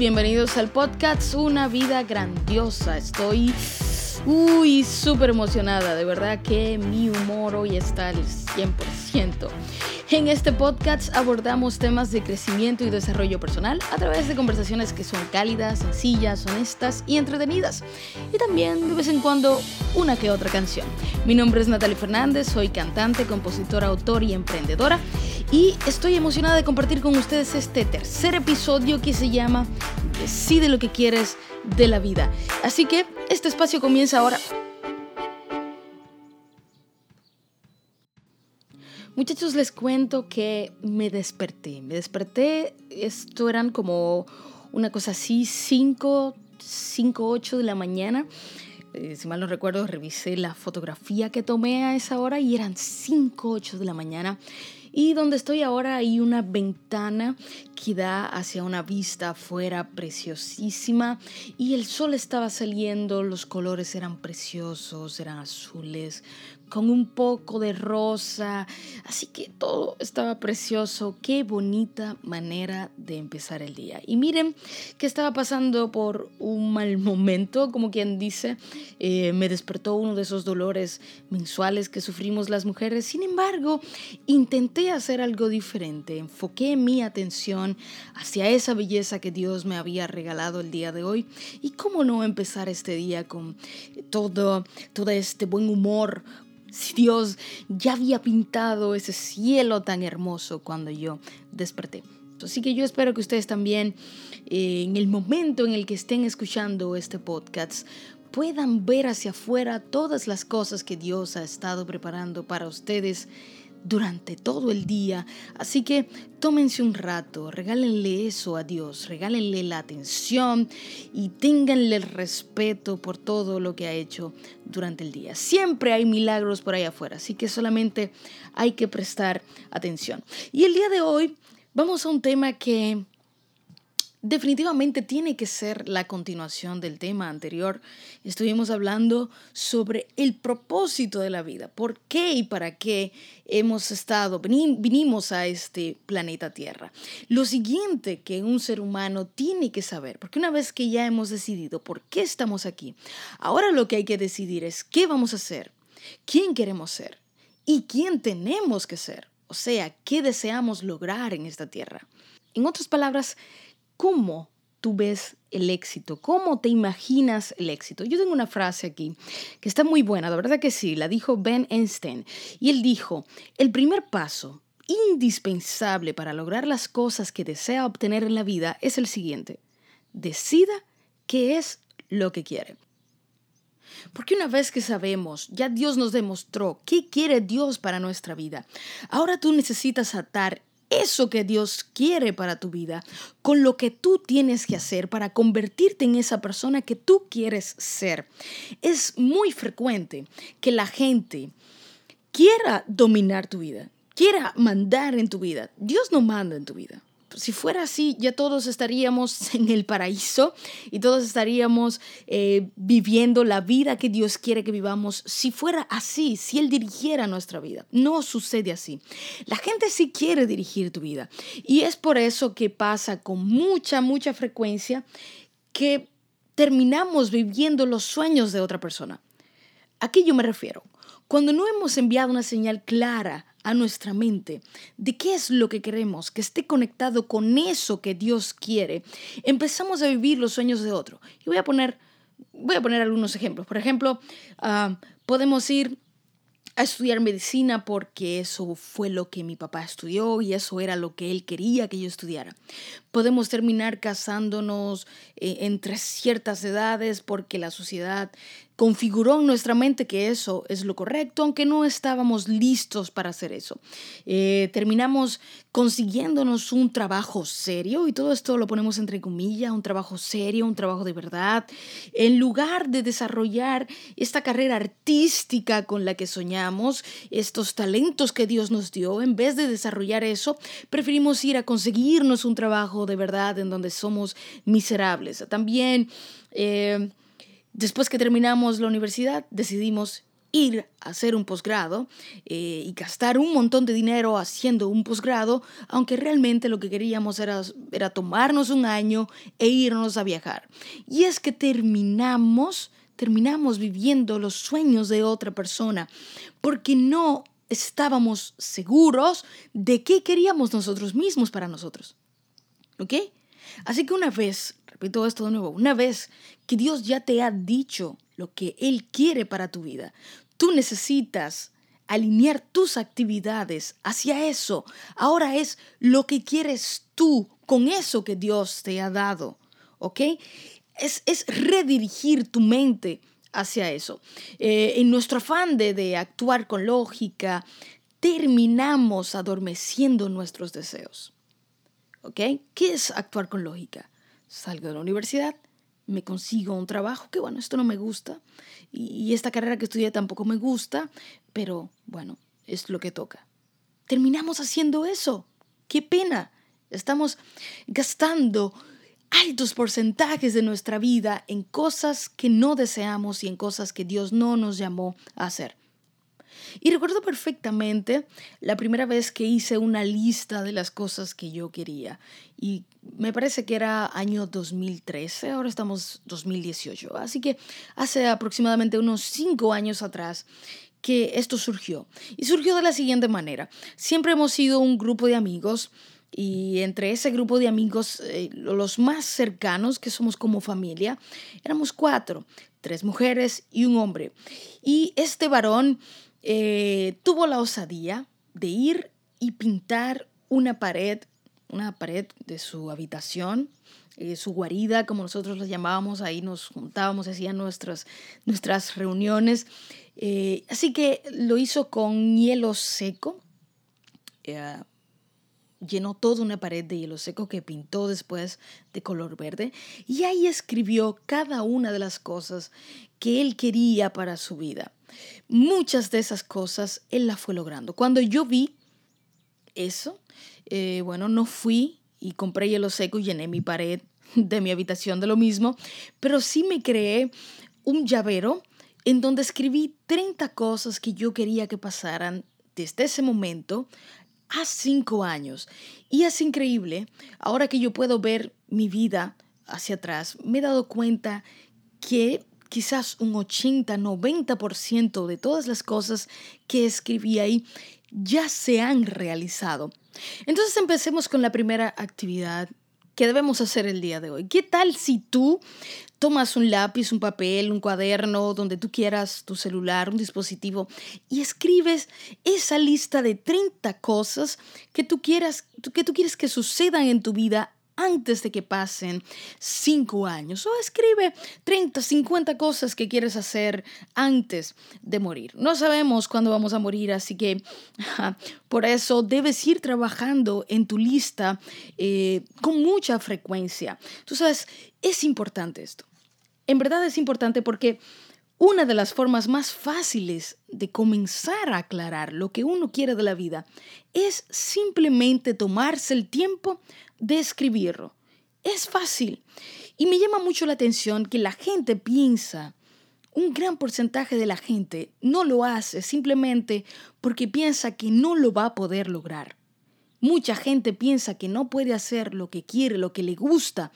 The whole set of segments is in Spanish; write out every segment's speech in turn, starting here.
Bienvenidos al podcast Una vida grandiosa. Estoy uy, súper emocionada. De verdad que mi humor hoy está al 100%. En este podcast abordamos temas de crecimiento y desarrollo personal a través de conversaciones que son cálidas, sencillas, honestas y entretenidas. Y también de vez en cuando una que otra canción. Mi nombre es Natalie Fernández, soy cantante, compositora, autor y emprendedora. Y estoy emocionada de compartir con ustedes este tercer episodio que se llama Decide lo que quieres de la vida. Así que este espacio comienza ahora. Muchachos, les cuento que me desperté. Me desperté, esto eran como una cosa así, 5, 5, 8 de la mañana. Eh, si mal no recuerdo, revisé la fotografía que tomé a esa hora y eran 5, 8 de la mañana. Y donde estoy ahora hay una ventana que da hacia una vista afuera preciosísima y el sol estaba saliendo, los colores eran preciosos, eran azules, con un poco de rosa, así que todo estaba precioso, qué bonita manera de empezar el día. Y miren que estaba pasando por un mal momento, como quien dice, eh, me despertó uno de esos dolores mensuales que sufrimos las mujeres, sin embargo, intenté hacer algo diferente, enfoqué mi atención hacia esa belleza que Dios me había regalado el día de hoy. Y cómo no empezar este día con todo, todo este buen humor, si Dios ya había pintado ese cielo tan hermoso cuando yo desperté. Así que yo espero que ustedes también, eh, en el momento en el que estén escuchando este podcast, puedan ver hacia afuera todas las cosas que Dios ha estado preparando para ustedes durante todo el día. Así que tómense un rato, regálenle eso a Dios, regálenle la atención y ténganle el respeto por todo lo que ha hecho durante el día. Siempre hay milagros por ahí afuera, así que solamente hay que prestar atención. Y el día de hoy vamos a un tema que definitivamente tiene que ser la continuación del tema anterior. Estuvimos hablando sobre el propósito de la vida, por qué y para qué hemos estado, vinimos a este planeta Tierra. Lo siguiente que un ser humano tiene que saber, porque una vez que ya hemos decidido por qué estamos aquí, ahora lo que hay que decidir es qué vamos a hacer, quién queremos ser y quién tenemos que ser, o sea, qué deseamos lograr en esta Tierra. En otras palabras, cómo tú ves el éxito, cómo te imaginas el éxito. Yo tengo una frase aquí que está muy buena, la verdad que sí, la dijo Ben Einstein. Y él dijo, el primer paso indispensable para lograr las cosas que desea obtener en la vida es el siguiente. Decida qué es lo que quiere. Porque una vez que sabemos, ya Dios nos demostró qué quiere Dios para nuestra vida, ahora tú necesitas atar eso que Dios quiere para tu vida, con lo que tú tienes que hacer para convertirte en esa persona que tú quieres ser. Es muy frecuente que la gente quiera dominar tu vida, quiera mandar en tu vida. Dios no manda en tu vida si fuera así, ya todos estaríamos en el paraíso y todos estaríamos eh, viviendo la vida que Dios quiere que vivamos. Si fuera así, si Él dirigiera nuestra vida. No sucede así. La gente sí quiere dirigir tu vida. Y es por eso que pasa con mucha, mucha frecuencia que terminamos viviendo los sueños de otra persona. ¿A qué yo me refiero? Cuando no hemos enviado una señal clara a nuestra mente de qué es lo que queremos, que esté conectado con eso que Dios quiere, empezamos a vivir los sueños de otro. Y voy a poner, voy a poner algunos ejemplos. Por ejemplo, ah, podemos ir a estudiar medicina porque eso fue lo que mi papá estudió y eso era lo que él quería que yo estudiara. Podemos terminar casándonos eh, entre ciertas edades porque la sociedad configuró en nuestra mente que eso es lo correcto, aunque no estábamos listos para hacer eso. Eh, terminamos consiguiéndonos un trabajo serio, y todo esto lo ponemos entre comillas, un trabajo serio, un trabajo de verdad, en lugar de desarrollar esta carrera artística con la que soñamos, estos talentos que Dios nos dio, en vez de desarrollar eso, preferimos ir a conseguirnos un trabajo de verdad en donde somos miserables. También... Eh, Después que terminamos la universidad, decidimos ir a hacer un posgrado eh, y gastar un montón de dinero haciendo un posgrado, aunque realmente lo que queríamos era, era tomarnos un año e irnos a viajar. Y es que terminamos, terminamos viviendo los sueños de otra persona, porque no estábamos seguros de qué queríamos nosotros mismos para nosotros. ¿Ok? Así que una vez, repito esto de nuevo, una vez que Dios ya te ha dicho lo que Él quiere para tu vida. Tú necesitas alinear tus actividades hacia eso. Ahora es lo que quieres tú con eso que Dios te ha dado. ¿Ok? Es, es redirigir tu mente hacia eso. Eh, en nuestro afán de, de actuar con lógica, terminamos adormeciendo nuestros deseos. ¿Ok? ¿Qué es actuar con lógica? Salgo de la universidad, me consigo un trabajo, que bueno, esto no me gusta, y, esta carrera que estudié tampoco me gusta, pero bueno, es lo que toca. Terminamos haciendo eso. Qué pena. Estamos gastando altos porcentajes de nuestra vida en cosas que no deseamos y en cosas que Dios no nos llamó a hacer. Y recuerdo perfectamente la primera vez que hice una lista de las cosas que yo quería. Y me parece que era año 2013, ahora estamos 2018. Así que hace aproximadamente unos cinco años atrás que esto surgió. Y surgió de la siguiente manera. Siempre hemos sido un grupo de amigos y entre ese grupo de amigos, eh, los más cercanos, que somos como familia, éramos cuatro, tres mujeres y un hombre. Y este varón eh, tuvo la osadía de ir y pintar una pared, una pared de su habitación, eh, su guarida, como nosotros la llamábamos, ahí nos juntábamos, hacían nuestras, nuestras reuniones. Eh, así que lo hizo con hielo seco. llenó toda una pared de hielo seco que pintó después de color verde y ahí escribió cada una de las cosas que él quería para su vida. Muchas de esas cosas él las fue logrando. Cuando yo vi eso, eh, bueno, no fui y compré hielo seco y llené mi pared de mi habitación de lo mismo, pero sí me creé un llavero en donde escribí 30 cosas que yo quería que pasaran desde ese momento a cinco años. Y es increíble, ahora que yo puedo ver mi vida hacia atrás, me he dado cuenta que quizás un 80-90% de todas las cosas que escribí ahí ya se han realizado. Entonces empecemos con la primera actividad que debemos hacer el día de hoy. ¿Qué tal si tú tomas un lápiz, un papel, un cuaderno, donde tú quieras, tu celular, un dispositivo, y escribes esa lista de 30 cosas que tú quieras, que tú quieres que sucedan en tu vida antes de que pasen cinco años. O escribe 30, 50 cosas que quieres hacer antes de morir. No sabemos cuándo vamos a morir, así que por eso debes ir trabajando en tu lista eh, con mucha frecuencia. Tú sabes, es importante esto. En verdad es importante porque una de las formas más fáciles de comenzar a aclarar lo que uno quiere de la vida es simplemente tomarse el tiempo de escribirlo. Es fácil. Y me llama mucho la atención que la gente piensa, un gran porcentaje de la gente no lo hace simplemente porque piensa que no lo va a poder lograr. Mucha gente piensa que no puede hacer lo que quiere, lo que le gusta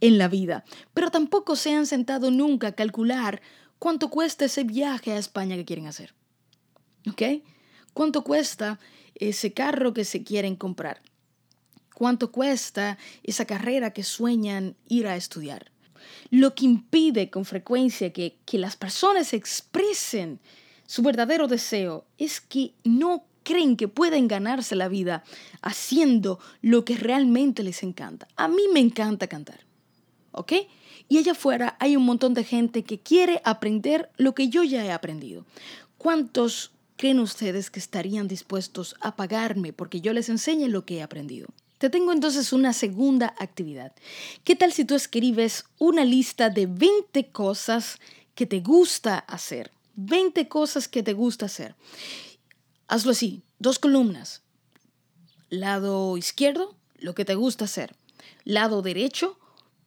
en la vida, pero tampoco se han sentado nunca a calcular cuánto cuesta ese viaje a España que quieren hacer. ¿Ok? ¿Cuánto cuesta ese carro que se quieren comprar? ¿Cuánto cuesta esa carrera que sueñan ir a estudiar? Lo que impide con frecuencia que, que las personas expresen su verdadero deseo es que no creen que pueden ganarse la vida haciendo lo que realmente les encanta. A mí me encanta cantar, ¿ok? Y allá afuera hay un montón de gente que quiere aprender lo que yo ya he aprendido. ¿Cuántos creen ustedes que estarían dispuestos a pagarme porque yo les enseñe lo que he aprendido? Te tengo entonces una segunda actividad. ¿Qué tal si tú escribes una lista de 20 cosas que te gusta hacer? 20 cosas que te gusta hacer. Hazlo así, dos columnas. Lado izquierdo, lo que te gusta hacer. Lado derecho,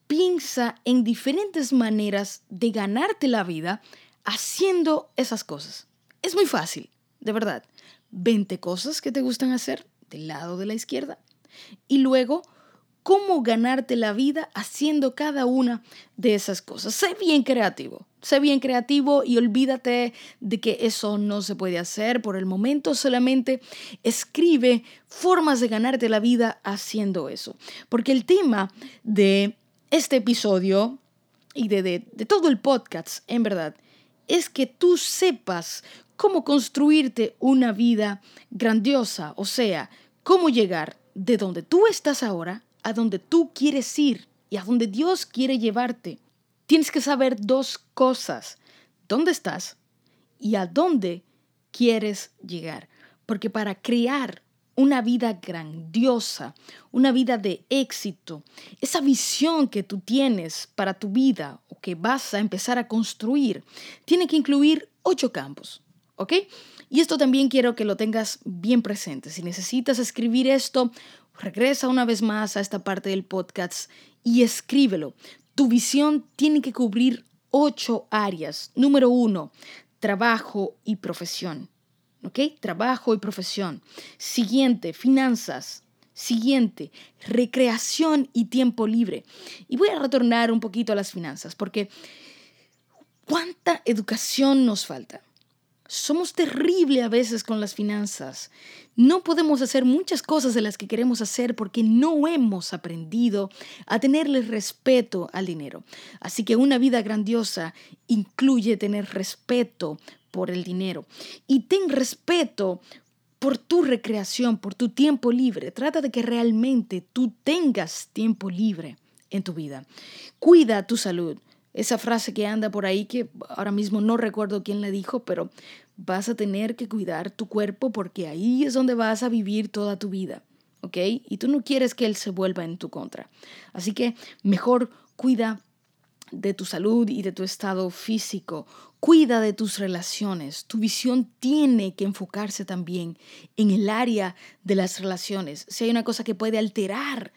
piensa en diferentes maneras de ganarte la vida haciendo esas cosas. Es muy fácil, de verdad. 20 cosas que te gustan hacer del lado de la izquierda y luego cómo ganarte la vida haciendo cada una de esas cosas. Sé bien creativo, sé bien creativo y olvídate de que eso no se puede hacer por el momento, solamente escribe formas de ganarte la vida haciendo eso. Porque el tema de este episodio y de, de, de todo el podcast, en verdad, es que tú sepas cómo construirte una vida grandiosa, o sea, cómo llegar de donde tú estás ahora a donde tú quieres ir y a donde Dios quiere llevarte. Tienes que saber dos cosas, dónde estás y a dónde quieres llegar. Porque para crear una vida grandiosa, una vida de éxito, esa visión que tú tienes para tu vida o que vas a empezar a construir, tiene que incluir ocho campos. ¿Ok? Y esto también quiero que lo tengas bien presente. Si necesitas escribir esto, regresa una vez más a esta parte del podcast y escríbelo. Tu visión tiene que cubrir ocho áreas. Número uno, trabajo y profesión. ¿Ok? Trabajo y profesión. Siguiente, finanzas. Siguiente, recreación y tiempo libre. Y voy a retornar un poquito a las finanzas porque ¿cuánta educación nos falta? Somos terribles a veces con las finanzas. No podemos hacer muchas cosas de las que queremos hacer porque no hemos aprendido a tenerle respeto al dinero. Así que una vida grandiosa incluye tener respeto por el dinero. Y ten respeto por tu recreación, por tu tiempo libre. Trata de que realmente tú tengas tiempo libre en tu vida. Cuida tu salud esa frase que anda por ahí que ahora mismo no recuerdo quién la dijo, pero vas a tener que cuidar tu cuerpo porque ahí es donde vas a vivir toda tu vida, ¿ok? Y tú no quieres que él se vuelva en tu contra. Así que mejor cuida de tu salud y de tu estado físico. Cuida de tus relaciones. Tu visión tiene que enfocarse también en el área de las relaciones. Si hay una cosa que puede alterar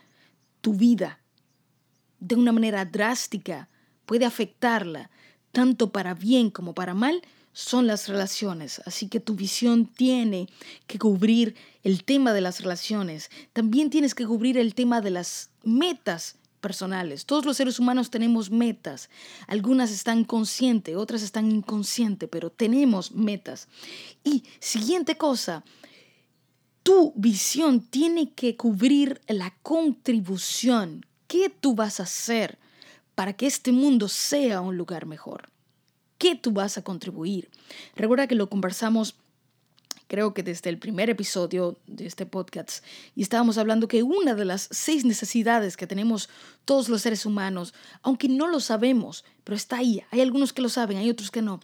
tu vida de una manera drástica, puede afectarla, tanto para bien como para mal, son las relaciones. Así que tu visión tiene que cubrir el tema de las relaciones. También tienes que cubrir el tema de las metas personales. Todos los seres humanos tenemos metas. Algunas están conscientes, otras están inconscientes, pero tenemos metas. Y siguiente cosa, tu visión tiene que cubrir la contribución. ¿Qué tú vas a hacer para que este mundo sea un lugar mejor? ¿Qué tú vas a contribuir? Recuerda que lo conversamos creo que desde el primer episodio de este podcast, y estábamos hablando que una de las seis necesidades que tenemos todos los seres humanos, aunque no lo sabemos, pero está ahí, hay algunos que lo saben, hay otros que no.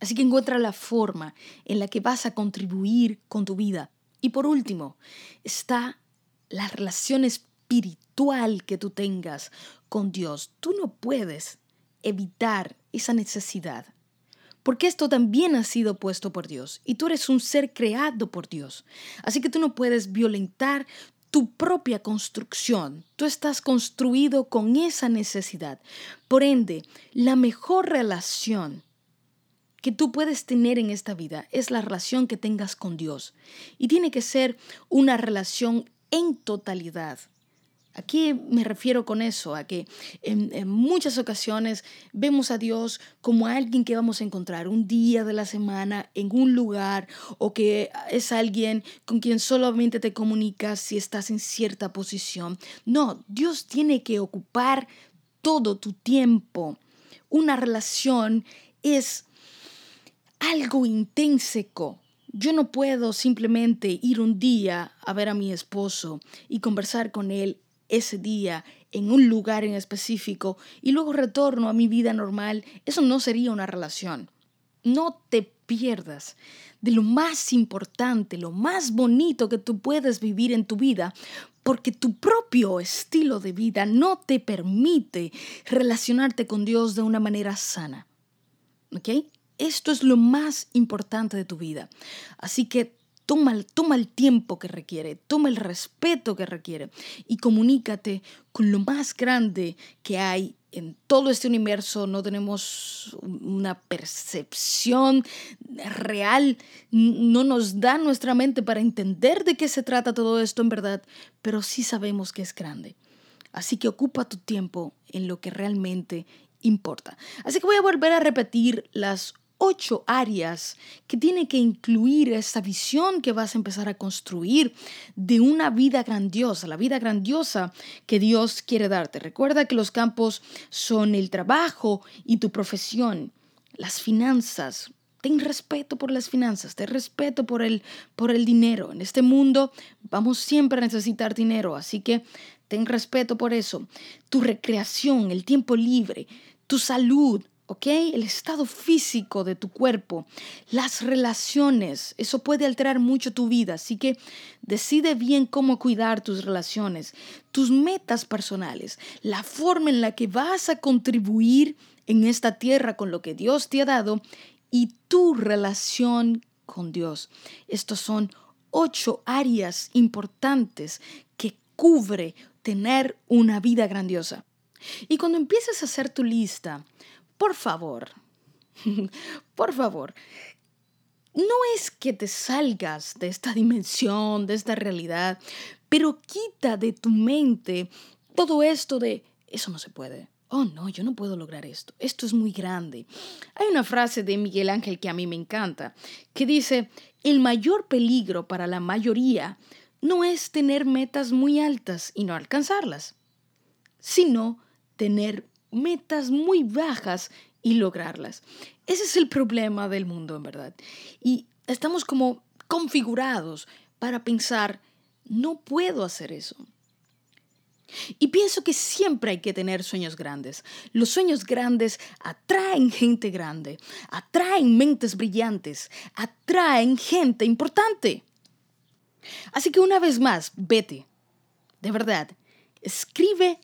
Así que encuentra la forma en la que vas a contribuir con tu vida. Y por último, está la relación espiritual que tú tengas con Dios. Tú no puedes evitar esa necesidad, porque esto también ha sido puesto por Dios y tú eres un ser creado por Dios. Así que tú no puedes violentar tu propia construcción. Tú estás construido con esa necesidad. Por ende, la mejor relación que tú puedes tener en esta vida es la relación que tengas con Dios. Y tiene que ser una relación en totalidad. ¿A qué me refiero con eso? A que en, muchas ocasiones vemos a Dios como alguien que vamos a encontrar un día de la semana en un lugar o que es alguien con quien solamente te comunicas si estás en cierta posición. No, Dios tiene que ocupar todo tu tiempo. Una relación es algo intrínseco. Yo no puedo simplemente ir un día a ver a mi esposo y conversar con él ese día en un lugar en específico y luego retorno a mi vida normal, eso no sería una relación. No te pierdas de lo más importante, lo más bonito que tú puedes vivir en tu vida, porque tu propio estilo de vida no te permite relacionarte con Dios de una manera sana. ¿Ok? Esto es lo más importante de tu vida. Así que Toma, el tiempo que requiere, toma el respeto que requiere y comunícate con lo más grande que hay en todo este universo no tenemos una percepción real, no nos da nuestra mente para entender de qué se trata todo esto en verdad, pero sí sabemos que es grande. Así que ocupa tu tiempo en lo que realmente importa. Así que voy a volver a repetir las ocho áreas que tiene que incluir esa visión que vas a empezar a construir de una vida grandiosa, la vida grandiosa que Dios quiere darte. Recuerda que los campos son el trabajo y tu profesión, las finanzas. Ten respeto por las finanzas, ten respeto por el, por el dinero. En este mundo vamos siempre a necesitar dinero, así que ten respeto por eso. Tu recreación, el tiempo libre, tu salud, ¿ok? El estado físico de tu cuerpo, las relaciones, eso puede alterar mucho tu vida, así que decide bien cómo cuidar tus relaciones, tus metas personales, la forma en la que vas a contribuir en esta tierra con lo que Dios te ha dado y tu relación con Dios. Estos son ocho áreas importantes que cubre tener una vida grandiosa. Y cuando empieces a hacer tu lista, por favor, por favor, no es que te salgas de esta dimensión, de esta realidad, pero quita de tu mente todo esto de, eso no se puede. Oh, no, yo no puedo lograr esto. Esto es muy grande. Hay una frase de Miguel Ángel que a mí me encanta, que dice, el mayor peligro para la mayoría no es tener metas muy altas y no alcanzarlas, sino tener metas muy bajas y lograrlas. Ese es el problema del mundo, en verdad. Y estamos como configurados para pensar, no puedo hacer eso. Y pienso que siempre hay que tener sueños grandes. Los sueños grandes atraen gente grande, atraen mentes brillantes, atraen gente importante. Así que una vez más, vete. De verdad, escribe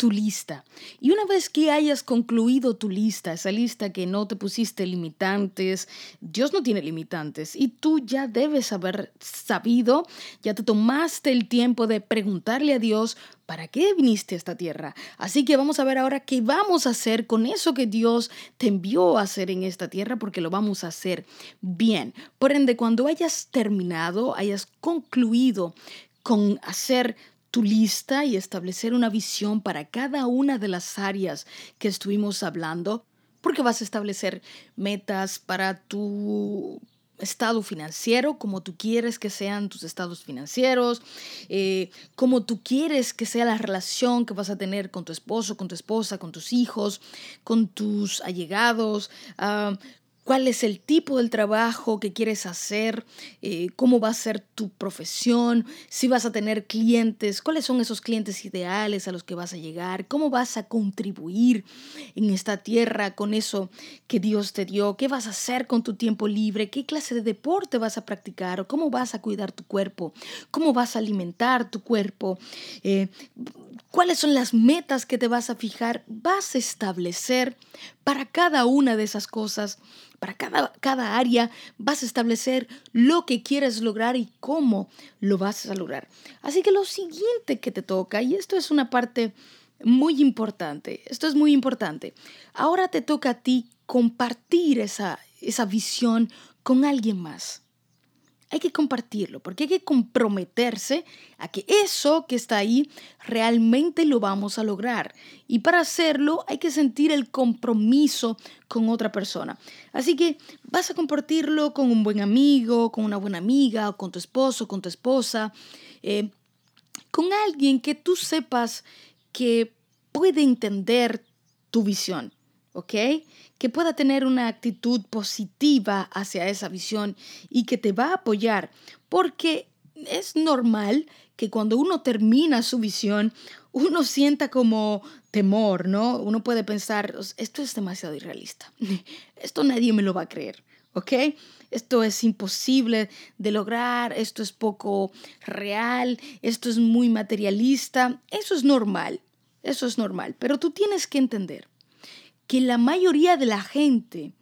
tu lista. Y una vez que hayas concluido tu lista, esa lista que no te pusiste limitantes, Dios no tiene limitantes y tú ya debes haber sabido, ya te tomaste el tiempo de preguntarle a Dios, ¿para qué viniste a esta tierra? Así que vamos a ver ahora qué vamos a hacer con eso que Dios te envió a hacer en esta tierra, porque lo vamos a hacer bien. Por ende, cuando hayas terminado, hayas concluido con hacer tu lista y establecer una visión para cada una de las áreas que estuvimos hablando, porque vas a establecer metas para tu estado financiero, como tú quieres que sean tus estados financieros, eh, como tú quieres que sea la relación que vas a tener con tu esposo, con tu esposa, con tus hijos, con tus allegados, ah, cuál es el tipo del trabajo que quieres hacer, eh, cómo va a ser tu profesión, si vas a tener clientes, cuáles son esos clientes ideales a los que vas a llegar, cómo vas a contribuir en esta tierra con eso que Dios te dio, qué vas a hacer con tu tiempo libre, qué clase de deporte vas a practicar, cómo vas a cuidar tu cuerpo, cómo vas a alimentar tu cuerpo, eh, cuáles son las metas que te vas a fijar, vas a establecer para cada una de esas cosas para cada, cada área vas a establecer lo que quieres lograr y cómo lo vas a lograr. Así que lo siguiente que te toca, y esto es una parte muy importante, esto es muy importante, ahora te toca a ti compartir esa, esa visión con alguien más hay que compartirlo, porque hay que comprometerse a que eso que está ahí realmente lo vamos a lograr. Y para hacerlo hay que sentir el compromiso con otra persona. Así que vas a compartirlo con un buen amigo, con una buena amiga, con tu esposo, con tu esposa, eh, con alguien que tú sepas que puede entender tu visión. ¿Ok? Que pueda tener una actitud positiva hacia esa visión y que te va a apoyar, porque es normal que cuando uno termina su visión, uno sienta como temor, ¿no? Uno puede pensar, esto es demasiado irrealista, esto nadie me lo va a creer, ¿ok? Esto es imposible de lograr, esto es poco real, esto es muy materialista, eso es normal, eso es normal, pero tú tienes que entender que la mayoría de la gente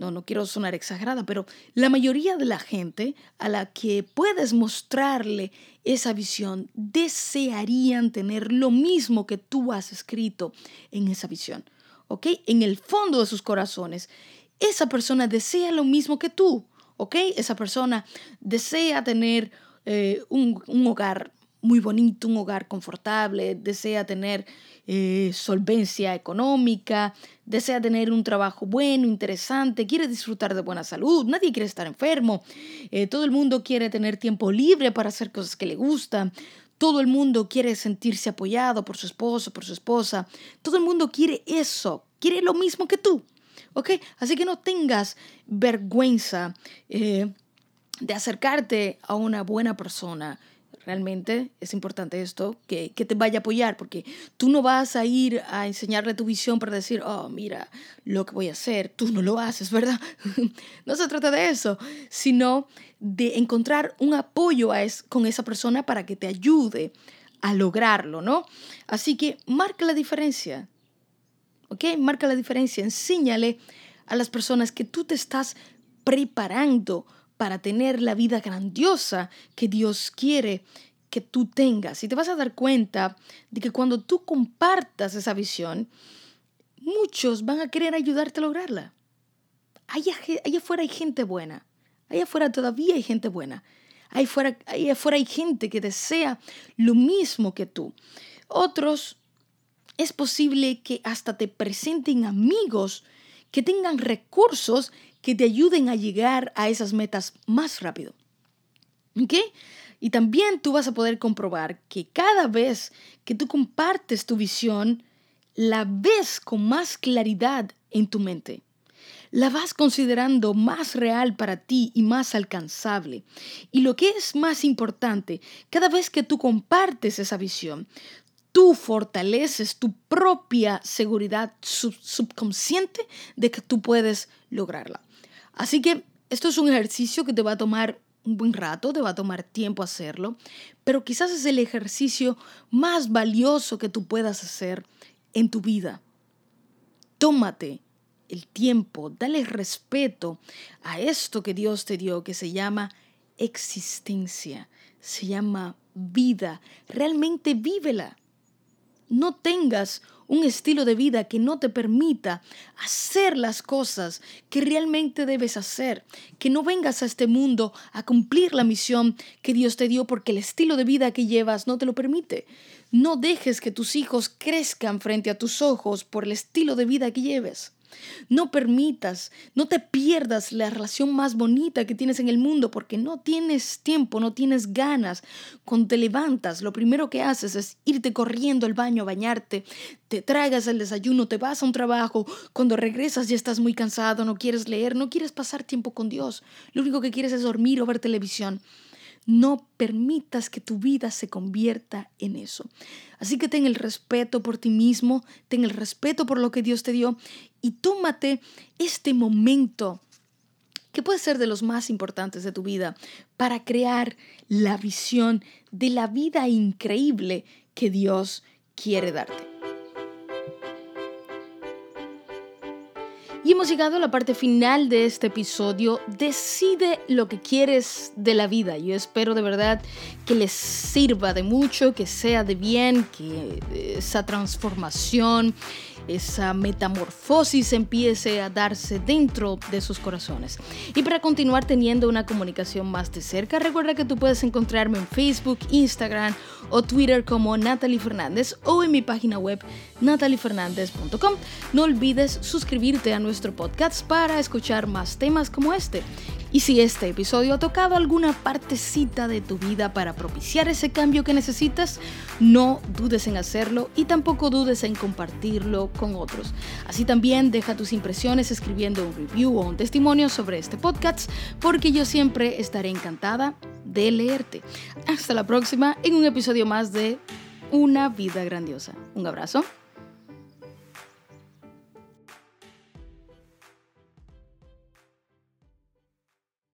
no, no quiero sonar exagerada, pero la mayoría de la gente a la que puedes mostrarle esa visión desearían tener lo mismo que tú has escrito en esa visión. ¿Ok? En el fondo de sus corazones, esa persona desea lo mismo que tú. ¿Ok? Esa persona desea tener eh, un, un hogar muy bonito, un hogar confortable, desea tener eh, solvencia económica, desea tener un trabajo bueno, interesante, quiere disfrutar de buena salud, nadie quiere estar enfermo, eh, todo el mundo quiere tener tiempo libre para hacer cosas que le gustan, todo el mundo quiere sentirse apoyado por su esposo, por su esposa, todo el mundo quiere eso, quiere lo mismo que tú. ¿Ok? Así que no tengas vergüenza eh, de acercarte a una buena persona, realmente es importante esto, que, te vaya a apoyar, porque tú no vas a ir a enseñarle tu visión para decir, oh, mira lo que voy a hacer, tú no lo haces, ¿verdad? no se trata de eso, sino de encontrar un apoyo a es, con esa persona para que te ayude a lograrlo, ¿no? Así que marca la diferencia, ¿ok? Marca la diferencia, enséñale a las personas que tú te estás preparando para tener la vida grandiosa que Dios quiere que tú tengas. Y te vas a dar cuenta de que cuando tú compartas esa visión, muchos van a querer ayudarte a lograrla. Allá, afuera hay gente buena. Allá afuera todavía hay gente buena. Allá afuera, allá afuera hay gente que desea lo mismo que tú. Otros, es posible que hasta te presenten amigos que tengan recursos que te ayuden a llegar a esas metas más rápido. ¿Ok? Y también tú vas a poder comprobar que cada vez que tú compartes tu visión, la ves con más claridad en tu mente. La vas considerando más real para ti y más alcanzable. Y lo que es más importante, cada vez que tú compartes esa visión, tú fortaleces tu propia seguridad subconsciente de que tú puedes lograrla. Así que esto es un ejercicio que te va a tomar un buen rato, te va a tomar tiempo hacerlo, pero quizás es el ejercicio más valioso que tú puedas hacer en tu vida. Tómate el tiempo, dale respeto a esto que Dios te dio, que se llama existencia, se llama vida. Realmente vívela no tengas un estilo de vida que no te permita hacer las cosas que realmente debes hacer, que no vengas a este mundo a cumplir la misión que Dios te dio porque el estilo de vida que llevas no te lo permite. No dejes que tus hijos crezcan frente a tus ojos por el estilo de vida que lleves. No permitas, no te pierdas la relación más bonita que tienes en el mundo porque no tienes tiempo, no tienes ganas. Cuando te levantas, lo primero que haces es irte corriendo al baño a bañarte, te tragas el desayuno, te vas a un trabajo, cuando regresas ya estás muy cansado, no quieres leer, no quieres pasar tiempo con Dios. Lo único que quieres es dormir o ver televisión. No permitas que tu vida se convierta en eso. Así que ten el respeto por ti mismo, ten el respeto por lo que Dios te dio y tómate este momento que puede ser de los más importantes de tu vida para crear la visión de la vida increíble que Dios quiere darte. Hemos llegado a la parte final de este episodio. Decide lo que quieres de la vida. Yo espero de verdad que les sirva de mucho, que sea de bien, que esa transformación esa metamorfosis empiece a darse dentro de sus corazones. Y para continuar teniendo una comunicación más de cerca, recuerda que tú puedes encontrarme en Facebook, Instagram o Twitter como Natalie Fernández o en mi página web nataliefernandez.com. No olvides suscribirte a nuestro podcast para escuchar más temas como este. Y si este episodio ha tocado alguna partecita de tu vida para propiciar ese cambio que necesitas, no dudes en hacerlo y tampoco dudes en compartirlo con otros. Así también deja tus impresiones escribiendo un review o un testimonio sobre este podcast porque yo siempre estaré encantada de leerte. Hasta la próxima en un episodio más de Una vida grandiosa. Un abrazo.